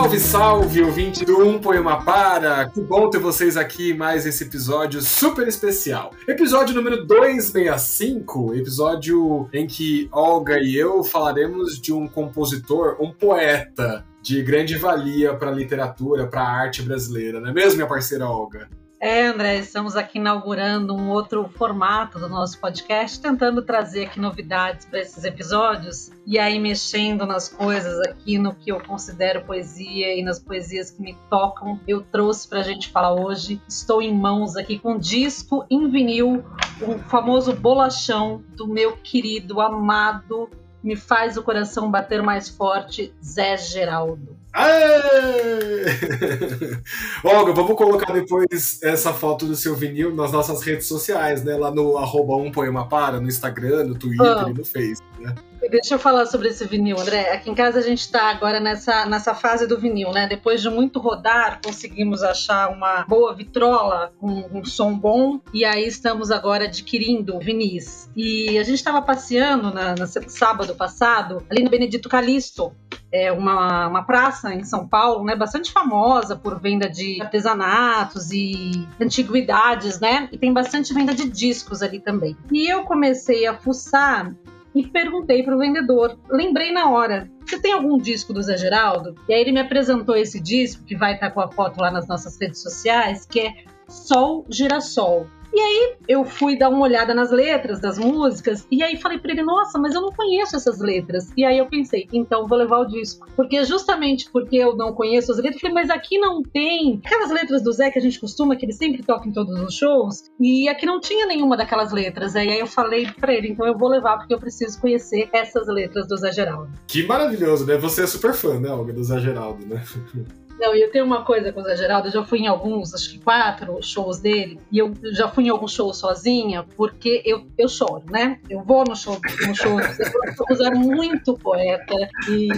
Salve, salve, ouvinte do Um Poema Para! Que bom ter vocês aqui mais esse episódio super especial. Episódio número 265, episódio em que Olga e eu falaremos de um compositor, um poeta de grande valia para a literatura, para a arte brasileira, não é mesmo, minha parceira Olga? É, André, estamos aqui inaugurando um outro formato do nosso podcast, tentando trazer aqui novidades para esses episódios e aí mexendo nas coisas aqui no que eu considero poesia e nas poesias que me tocam. Eu trouxe para a gente falar hoje. Estou em mãos aqui com um disco em vinil, o famoso bolachão do meu querido, amado, me faz o coração bater mais forte, Zé Geraldo. Aê! Olga, vamos colocar depois essa foto do seu vinil nas nossas redes sociais, né? Lá no arroba um poema para, no Instagram, no Twitter e no Facebook, né? Deixa eu falar sobre esse vinil, André. Aqui em casa a gente está agora nessa, nessa fase do vinil, né? Depois de muito rodar, conseguimos achar uma boa vitrola com um som bom e aí estamos agora adquirindo vinis. E a gente estava passeando na, na, sábado passado ali no Benedito Calixto, é uma, uma praça em São Paulo, né, bastante famosa por venda de artesanatos e antiguidades, né? E tem bastante venda de discos ali também. E eu comecei a fuçar e perguntei para o vendedor. Lembrei na hora: você tem algum disco do Zé Geraldo? E aí ele me apresentou esse disco, que vai estar com a foto lá nas nossas redes sociais, que é Sol Girassol. E aí eu fui dar uma olhada nas letras das músicas e aí falei para ele, nossa, mas eu não conheço essas letras. E aí eu pensei, então vou levar o disco. Porque justamente porque eu não conheço as letras, eu falei, mas aqui não tem aquelas letras do Zé que a gente costuma, que ele sempre toca em todos os shows. E aqui não tinha nenhuma daquelas letras. E aí eu falei para ele, então eu vou levar porque eu preciso conhecer essas letras do Zé Geraldo. Que maravilhoso, né? Você é super fã, né, Olga, do Zé Geraldo, né? Não, e eu tenho uma coisa com o Zé Geraldo, eu já fui em alguns, acho que quatro shows dele, e eu já fui em alguns shows sozinha, porque eu, eu choro, né? Eu vou no show, no show, eu é muito poeta, e,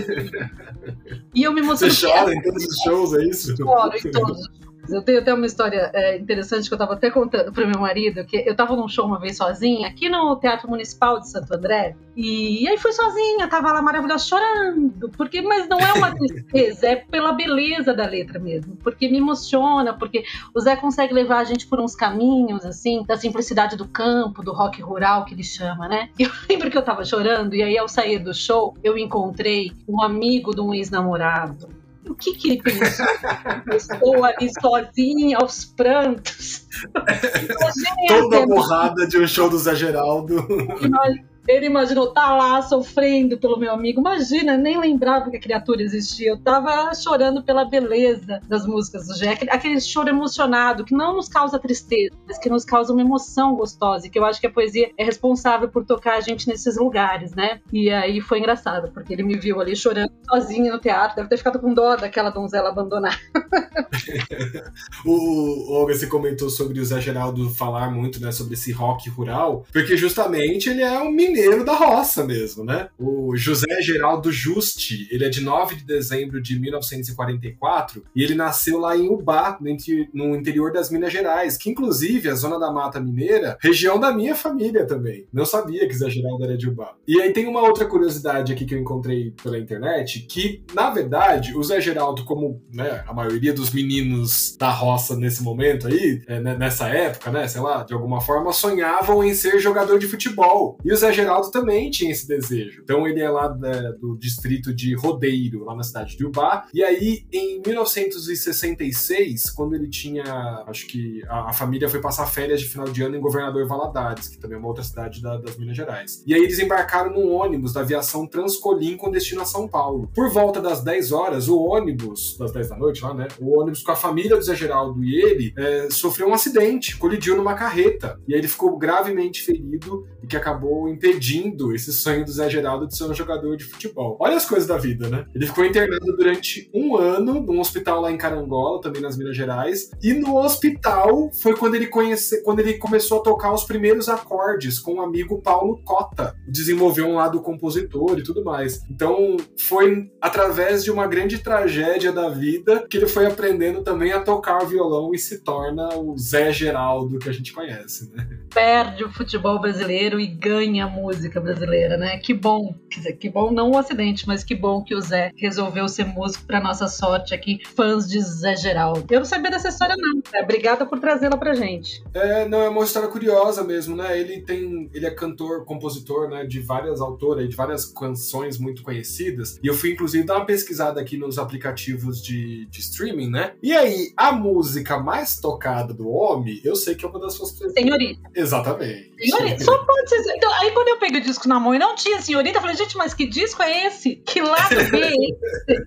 e eu me emociono. Você chora em todos os shows, é isso? Choro em todos os shows. Eu tenho até uma história é, interessante que eu estava até contando para meu marido, que eu estava num show uma vez sozinha, aqui no Teatro Municipal de Santo André, e, aí fui sozinha, tava lá maravilhosa, chorando, porque mas não é uma tristeza, é pela beleza da letra mesmo, porque me emociona, porque o Zé consegue levar a gente por uns caminhos, assim, da simplicidade do campo, do rock rural que ele chama, né? E eu lembro que eu tava chorando, e aí ao sair do show, eu encontrei um amigo de um ex-namorado, o que que ele pensou? Estou ali sozinha, aos prantos. Toda borrada de um show do Zé Geraldo. Ele imaginou, tá lá sofrendo pelo meu amigo. Imagina, nem lembrava que a criatura existia. Eu tava chorando pela beleza das músicas do Jack. Aquele choro emocionado que não nos causa tristeza, mas que nos causa uma emoção gostosa. E que eu acho que a poesia é responsável por tocar a gente nesses lugares, né? E aí foi engraçado, porque ele me viu ali chorando sozinho no teatro. Deve ter ficado com dó daquela donzela abandonada. o Olga, você comentou sobre o Zé Geraldo falar muito, né, sobre esse rock rural, porque justamente ele é um mineiro da roça mesmo, né? O José Geraldo Juste, ele é de 9 de dezembro de 1944 e ele nasceu lá em Ubá, no interior das Minas Gerais, que inclusive a zona da Mata Mineira, região da minha família também. Não sabia que Zé Geraldo era de Ubá. E aí tem uma outra curiosidade aqui que eu encontrei pela internet, que na verdade o Zé Geraldo, como né, a maioria dos meninos da roça nesse momento aí, é, né, nessa época, né, sei lá, de alguma forma sonhavam em ser jogador de futebol. E o Zé Geraldo também tinha esse desejo. Então ele é lá da, do distrito de Rodeiro, lá na cidade de Ubá. E aí, em 1966, quando ele tinha. Acho que a, a família foi passar férias de final de ano em Governador Valadares, que também é uma outra cidade da, das Minas Gerais. E aí eles embarcaram num ônibus da aviação Transcolim com destino a São Paulo. Por volta das 10 horas, o ônibus, das 10 da noite lá, né? O ônibus com a família do Zé Geraldo e ele é, sofreu um acidente, colidiu numa carreta. E aí ele ficou gravemente ferido e que acabou impedindo esse sonho do Zé Geraldo de ser um jogador de futebol. Olha as coisas da vida, né? Ele ficou internado durante um ano num hospital lá em Carangola, também nas Minas Gerais, e no hospital foi quando ele conhece, quando ele começou a tocar os primeiros acordes com o um amigo Paulo Cota, desenvolveu um lado compositor e tudo mais. Então foi através de uma grande tragédia da vida que ele foi aprendendo também a tocar violão e se torna o Zé Geraldo que a gente conhece, né? Perde o futebol brasileiro e ganha a música brasileira, né? Que bom, quer dizer, que bom não o acidente, mas que bom que o Zé resolveu ser músico para nossa sorte aqui, fãs de Zé Geraldo. Eu não sabia dessa história não. É, obrigada por trazê-la pra gente. É, não, é uma história curiosa mesmo, né? Ele tem, ele é cantor, compositor, né, de várias autoras, de várias canções muito conhecidas. E eu fui inclusive dar uma pesquisada aqui nos aplicativos de, de streaming, né? E aí, a música mais tocada do homem, eu sei que é uma das suas Senhorita. Exatamente. Senhorita, só pode Então, aí quando eu peguei o disco na mão e não tinha senhorita, eu falei, gente, mas que disco é esse? Que lado B é esse?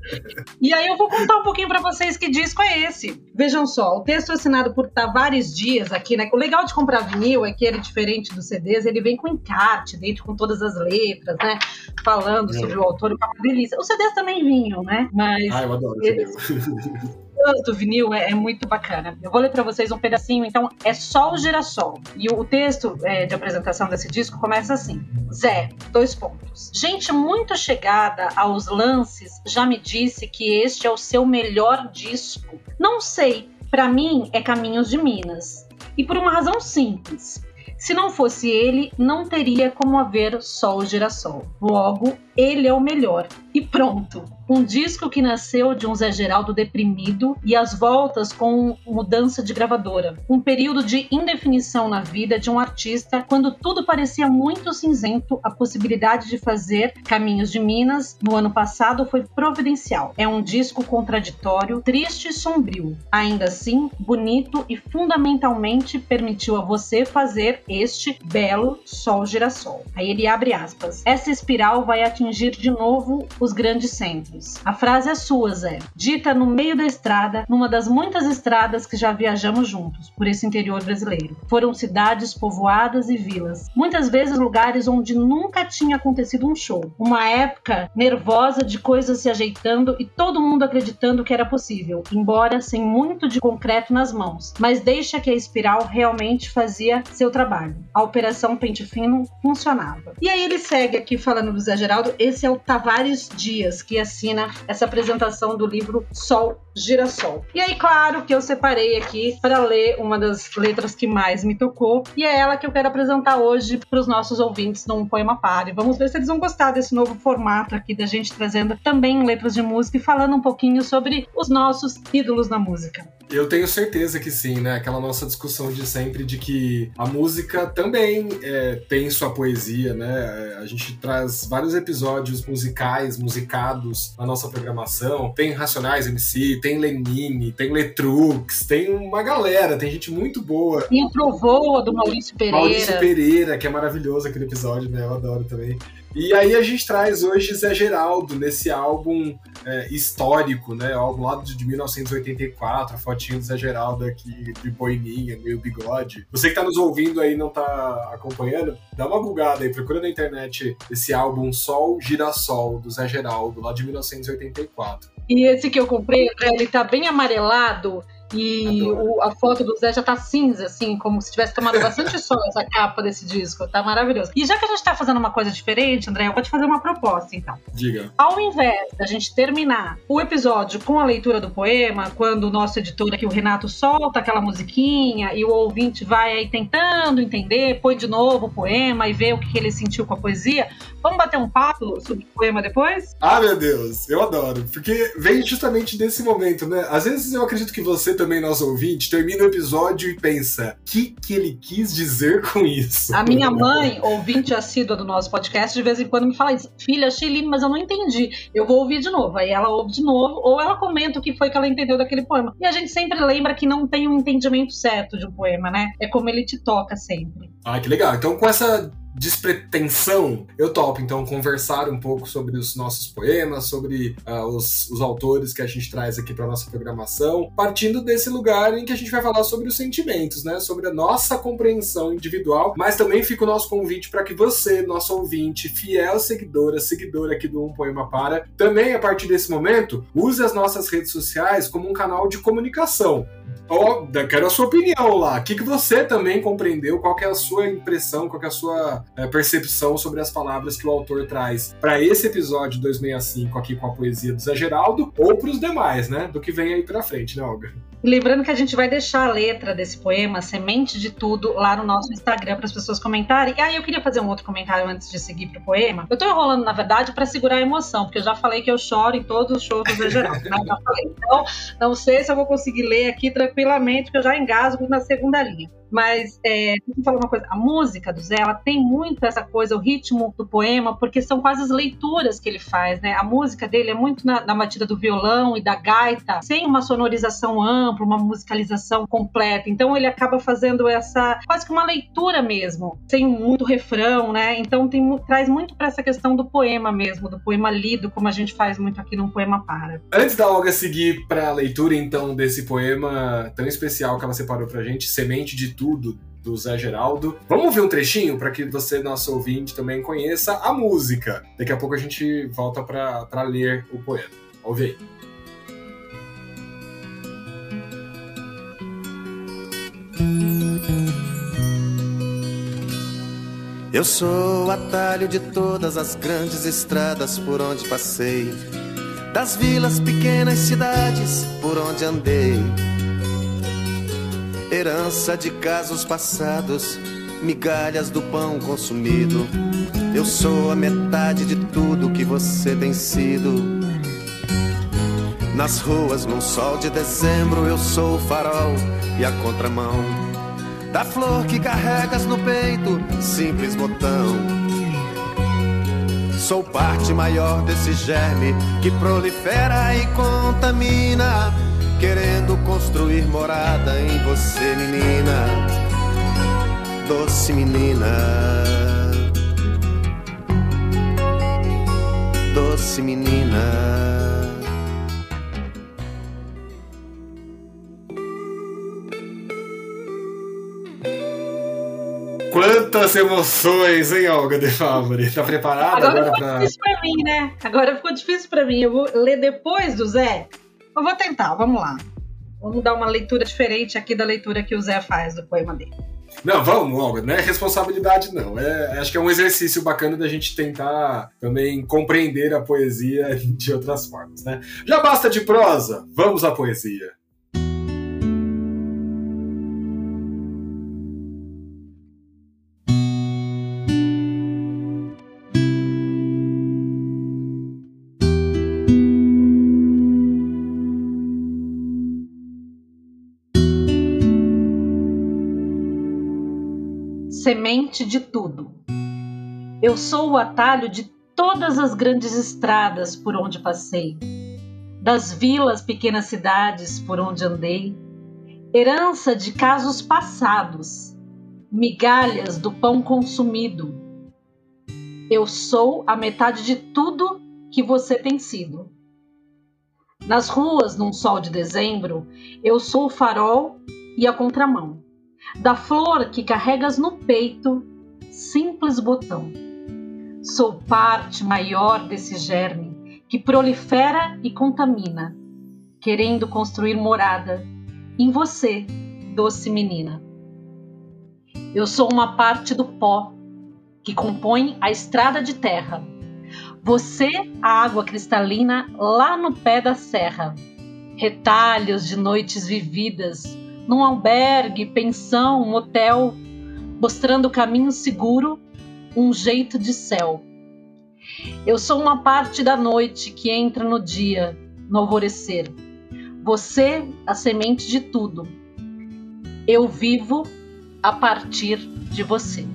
e aí eu vou contar um pouquinho para vocês que disco é esse. Vejam só, o texto é assinado por Tavares Dias aqui, né? O legal de comprar vinil é que ele, diferente dos CDs, ele vem com encarte dentro, com todas as letras, né? Falando é. sobre o autor, é uma delícia. Os CDs também vinham, né? Mas. Ah, eu adoro eles... do vinil é, é, muito bacana. Eu vou ler para vocês um pedacinho, então é só o girassol. E o, o texto é, de apresentação desse disco começa assim: Zé, dois pontos. Gente muito chegada aos lances já me disse que este é o seu melhor disco. Não sei, para mim é Caminhos de Minas. E por uma razão simples. Se não fosse ele, não teria como haver só o girassol. Logo, ele é o melhor. E pronto. Um disco que nasceu de um Zé Geraldo deprimido e as voltas com mudança de gravadora. Um período de indefinição na vida de um artista quando tudo parecia muito cinzento, a possibilidade de fazer Caminhos de Minas no ano passado foi providencial. É um disco contraditório, triste e sombrio. Ainda assim, bonito e fundamentalmente permitiu a você fazer este belo sol girassol. Aí ele abre aspas. Essa espiral vai atingir de novo os grandes centros a frase é sua, Zé. Dita no meio da estrada, numa das muitas estradas que já viajamos juntos, por esse interior brasileiro. Foram cidades povoadas e vilas. Muitas vezes lugares onde nunca tinha acontecido um show. Uma época nervosa de coisas se ajeitando e todo mundo acreditando que era possível, embora sem muito de concreto nas mãos. Mas deixa que a espiral realmente fazia seu trabalho. A operação Pente Fino funcionava. E aí ele segue aqui falando do Zé Geraldo. Esse é o Tavares Dias, que assina essa apresentação do livro Sol Girassol. E aí, claro que eu separei aqui para ler uma das letras que mais me tocou, e é ela que eu quero apresentar hoje para os nossos ouvintes num Poema Pare. Vamos ver se eles vão gostar desse novo formato aqui da gente trazendo também letras de música e falando um pouquinho sobre os nossos ídolos na música. Eu tenho certeza que sim, né? Aquela nossa discussão de sempre de que a música também é, tem sua poesia, né? É, a gente traz vários episódios musicais, musicados na nossa programação. Tem Racionais MC, tem Lenine, tem Letrux, tem uma galera, tem gente muito boa. Tem o Provoa, do Maurício Pereira. Maurício Pereira, que é maravilhoso aquele episódio, né? Eu adoro também. E aí a gente traz hoje Zé Geraldo nesse álbum é, histórico, né? O álbum lá de 1984, a fotinha do Zé Geraldo aqui de boininha, meio bigode. Você que tá nos ouvindo aí não tá acompanhando, dá uma bugada aí, procura na internet esse álbum Sol Girassol do Zé Geraldo, lá de 1984. E esse que eu comprei, ele tá bem amarelado e o, a foto do Zé já tá cinza, assim, como se tivesse tomado bastante sol essa capa desse disco. Tá maravilhoso. E já que a gente tá fazendo uma coisa diferente, André, eu vou te fazer uma proposta, então. Diga. Ao invés da gente terminar o episódio com a leitura do poema, quando o nosso editor aqui, o Renato, solta aquela musiquinha e o ouvinte vai aí tentando entender, põe de novo o poema e vê o que ele sentiu com a poesia, vamos bater um papo sobre o poema depois? Ah, meu Deus, eu adoro. Porque vem justamente desse momento, né? Às vezes eu acredito que você também, nosso ouvinte, termina o episódio e pensa: o que, que ele quis dizer com isso? A minha mãe, ouvinte assídua do nosso podcast, de vez em quando me fala isso: filha, achei lindo, mas eu não entendi. Eu vou ouvir de novo. Aí ela ouve de novo, ou ela comenta o que foi que ela entendeu daquele poema. E a gente sempre lembra que não tem um entendimento certo de um poema, né? É como ele te toca sempre. Ah, que legal. Então, com essa despretensão, eu topo então conversar um pouco sobre os nossos poemas, sobre uh, os, os, autores que a gente traz aqui para nossa programação, partindo desse lugar em que a gente vai falar sobre os sentimentos, né? Sobre a nossa compreensão individual, mas também fica o nosso convite para que você, nosso ouvinte, fiel seguidora, seguidora aqui do Um Poema Para, também a partir desse momento, use as nossas redes sociais como um canal de comunicação. Oh, quero a sua opinião lá. O que, que você também compreendeu? Qual é a sua impressão? Qual é a sua é, percepção sobre as palavras que o autor traz para esse episódio 265 aqui com a poesia do Zé Geraldo ou para os demais, né? Do que vem aí para frente, né, Olga? Lembrando que a gente vai deixar a letra desse poema, Semente de Tudo, lá no nosso Instagram para as pessoas comentarem. E aí eu queria fazer um outro comentário antes de seguir pro poema. Eu tô enrolando, na verdade, para segurar a emoção, porque eu já falei que eu choro em todos os shows do Zé Geraldo. Né? Já falei. Então, não sei se eu vou conseguir ler aqui tranquilamente, porque eu já engasgo na segunda linha. Mas, é, deixa eu falar uma coisa: a música do Zé, ela tem muito essa coisa, o ritmo do poema, porque são quase as leituras que ele faz, né? A música dele é muito na, na batida do violão e da gaita, sem uma sonorização ampla, uma musicalização completa. Então, ele acaba fazendo essa, quase que uma leitura mesmo, sem muito refrão, né? Então, tem, traz muito para essa questão do poema mesmo, do poema lido, como a gente faz muito aqui no Poema Para. Antes da Olga seguir para a leitura, então, desse poema tão especial que ela separou pra gente, Semente de tudo do Zé Geraldo. Vamos ver um trechinho para que você, nosso ouvinte, também conheça a música. Daqui a pouco a gente volta para ler o poema. Ouve aí. Eu sou o atalho de todas as grandes estradas por onde passei, das vilas, pequenas cidades por onde andei herança de casos passados, migalhas do pão consumido. Eu sou a metade de tudo que você tem sido. Nas ruas, num sol de dezembro, eu sou o farol e a contramão da flor que carregas no peito, simples botão. Sou parte maior desse germe que prolifera e contamina querendo construir morada em você, menina, doce menina, doce menina. Quantas emoções, hein, Olga de Favre? Tá preparada agora, agora ficou pra... difícil pra mim, né? Agora ficou difícil pra mim. Eu vou ler depois do Zé. Eu vou tentar, vamos lá. Vamos dar uma leitura diferente aqui da leitura que o Zé faz do poema dele. Não, vamos, Olga, não é responsabilidade, não. É, acho que é um exercício bacana da gente tentar também compreender a poesia de outras formas, né? Já basta de prosa, vamos à poesia. Semente de tudo. Eu sou o atalho de todas as grandes estradas por onde passei, das vilas, pequenas cidades por onde andei, herança de casos passados, migalhas do pão consumido. Eu sou a metade de tudo que você tem sido. Nas ruas, num sol de dezembro, eu sou o farol e a contramão da flor que carregas no peito, simples botão. Sou parte maior desse germe que prolifera e contamina, querendo construir morada em você, doce menina. Eu sou uma parte do pó que compõe a estrada de terra. Você, a água cristalina lá no pé da serra. Retalhos de noites vividas num albergue, pensão, um hotel, mostrando o caminho seguro, um jeito de céu. Eu sou uma parte da noite que entra no dia, no alvorecer. Você, a semente de tudo. Eu vivo a partir de você.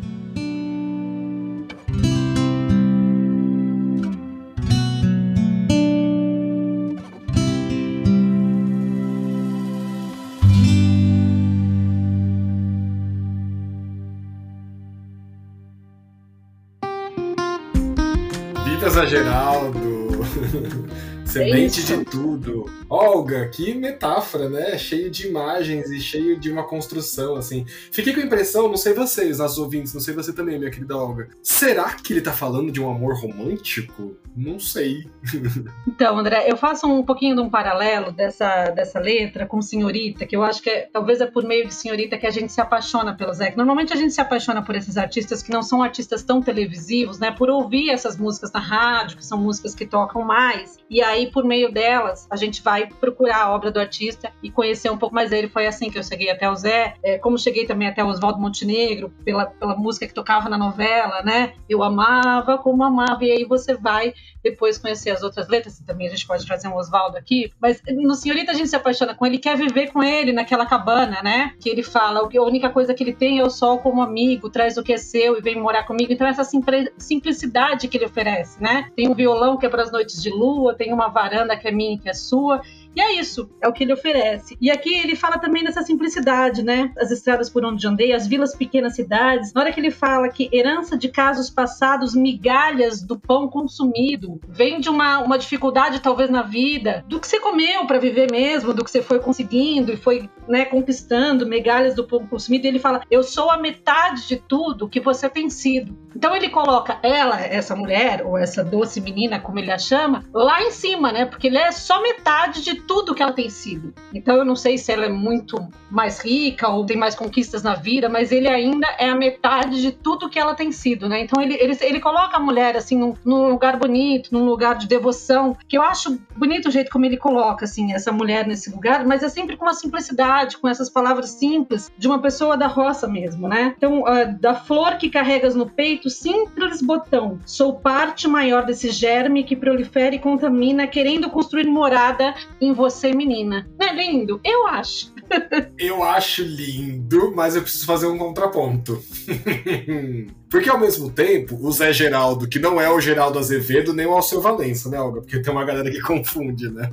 Vitas Geraldo. Semente de tudo. Olga, que metáfora, né? Cheio de imagens e cheio de uma construção, assim. Fiquei com a impressão, não sei vocês, nossos ouvintes, não sei você também, minha querida Olga. Será que ele tá falando de um amor romântico? Não sei. Então, André, eu faço um pouquinho de um paralelo dessa, dessa letra com Senhorita, que eu acho que é, talvez é por meio de Senhorita que a gente se apaixona pelo Zé. Normalmente a gente se apaixona por esses artistas que não são artistas tão televisivos, né? Por ouvir essas músicas na rádio, que são músicas que tocam mais. E aí, por meio delas, a gente vai procurar a obra do artista e conhecer um pouco mais dele. Foi assim que eu cheguei até o Zé, é, como cheguei também até o Oswaldo Montenegro, pela, pela música que tocava na novela, né? Eu amava como amava, e aí você vai depois conhecer as outras letras, também a gente pode trazer um Oswaldo aqui, mas no Senhorita a gente se apaixona com ele, quer viver com ele naquela cabana, né? Que ele fala, a única coisa que ele tem é o sol como amigo, traz o que é seu e vem morar comigo. Então essa simplicidade que ele oferece, né? Tem um violão que é para as noites de lua, tem uma varanda que é minha e que é sua, e é isso, é o que ele oferece. E aqui ele fala também dessa simplicidade, né? As estradas por onde andei, as vilas pequenas cidades. Na hora que ele fala que herança de casos passados, migalhas do pão consumido, vem de uma, uma dificuldade talvez na vida, do que você comeu para viver mesmo, do que você foi conseguindo e foi né, conquistando, migalhas do pão consumido. E ele fala: Eu sou a metade de tudo que você tem sido. Então ele coloca ela, essa mulher, ou essa doce menina, como ele a chama, lá em cima, né? Porque ele é só metade de tudo que ela tem sido. Então eu não sei se ela é muito mais rica ou tem mais conquistas na vida, mas ele ainda é a metade de tudo que ela tem sido, né? Então ele, ele, ele coloca a mulher assim num, num lugar bonito, num lugar de devoção, que eu acho bonito o jeito como ele coloca assim essa mulher nesse lugar, mas é sempre com uma simplicidade, com essas palavras simples de uma pessoa da roça mesmo, né? Então, uh, da flor que carregas no peito, simples botão. Sou parte maior desse germe que prolifera e contamina, querendo construir morada em em você, menina. Não é lindo? Eu acho. eu acho lindo, mas eu preciso fazer um contraponto. Porque ao mesmo tempo, o Zé Geraldo, que não é o Geraldo Azevedo nem o Alceu Valença, né, Olga? Porque tem uma galera que confunde, né?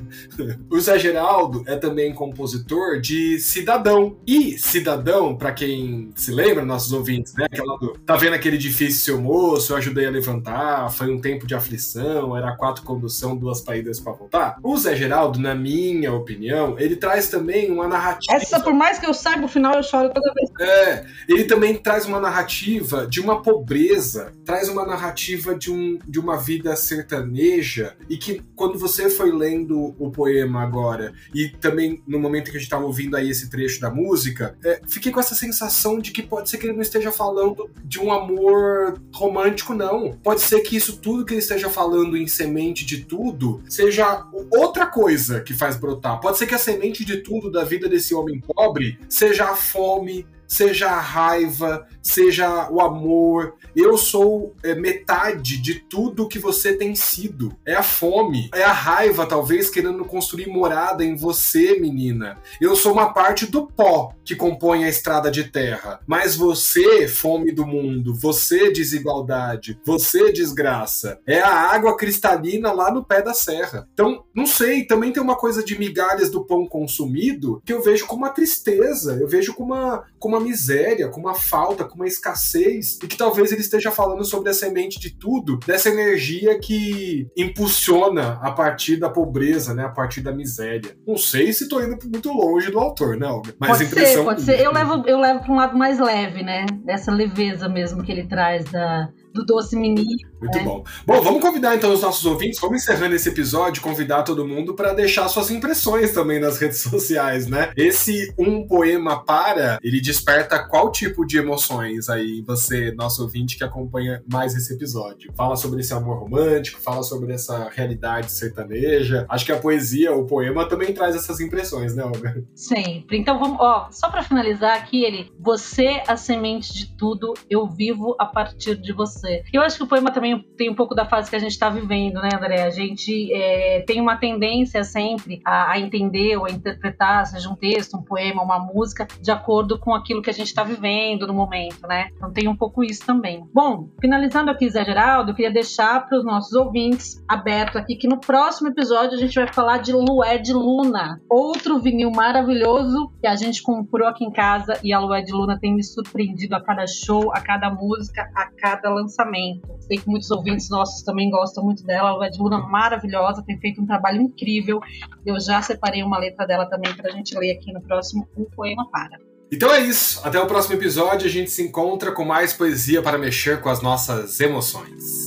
o Zé Geraldo é também compositor de Cidadão. E Cidadão, para quem se lembra, nossos ouvintes, né? Aquela do, tá vendo aquele edifício, seu moço? Eu ajudei a levantar, foi um tempo de aflição, era quatro condução, duas paídas para voltar. O Zé Geraldo, na minha opinião, ele traz também uma narrativa. Essa, por mais que eu saiba o final, eu choro toda vez. É, ele também traz uma narrativa de uma pobreza, traz uma narrativa de, um, de uma vida sertaneja e que quando você foi lendo o poema agora e também no momento que a gente estava ouvindo aí esse trecho da música, é, fiquei com essa sensação de que pode ser que ele não esteja falando de um amor romântico, não. Pode ser que isso tudo que ele esteja falando em semente de tudo seja outra coisa que faz brotar. Pode ser que a semente de tudo da vida desse homem pobre seja a fome, seja a raiva, seja o amor. Eu sou é, metade de tudo que você tem sido. É a fome, é a raiva, talvez, querendo construir morada em você, menina. Eu sou uma parte do pó que compõe a estrada de terra. Mas você, fome do mundo, você, desigualdade, você, desgraça, é a água cristalina lá no pé da serra. Então, não sei, também tem uma coisa de migalhas do pão consumido que eu vejo como uma tristeza, eu vejo como uma, como uma miséria, com uma falta, com uma escassez, e que talvez ele esteja falando sobre a semente de tudo, dessa energia que impulsiona a partir da pobreza, né, a partir da miséria. Não sei se estou indo muito longe do autor, né? Mas pode impressão ser, pode ser. Eu levo, eu levo para um lado mais leve, né, dessa leveza mesmo que ele traz da do Doce Menino. Muito é. bom. Bom, vamos convidar então os nossos ouvintes, vamos encerrando esse episódio, convidar todo mundo para deixar suas impressões também nas redes sociais, né? Esse Um Poema Para, ele desperta qual tipo de emoções aí você, nosso ouvinte que acompanha mais esse episódio? Fala sobre esse amor romântico, fala sobre essa realidade sertaneja. Acho que a poesia, o poema também traz essas impressões, né, Olga? Sempre. Então vamos, ó, só para finalizar aqui, ele, você a semente de tudo, eu vivo a partir de você você. Eu acho que o poema também tem um pouco da fase que a gente está vivendo, né, André? A gente é, tem uma tendência sempre a, a, entender ou a interpretar, seja um texto, um poema, uma música, de acordo com aquilo que a gente está vivendo no momento, né? Então tem um pouco isso também. Bom, finalizando aqui, Zé Geraldo, eu queria deixar para os nossos ouvintes aberto aqui que no próximo episódio a gente vai falar de Lué de Luna, outro vinil maravilhoso que a gente comprou aqui em casa e a Lué de Luna tem me surpreendido a cada show, a cada música, a cada lançamento lançamento. Sei que muitos ouvintes nossos também gostam muito dela. A Lua de Luna maravilhosa, tem feito um trabalho incrível. Eu já separei uma letra dela também para a gente ler aqui no próximo Um Poema Para. Então é isso. Até o próximo episódio. A gente se encontra com mais poesia para mexer com as nossas emoções.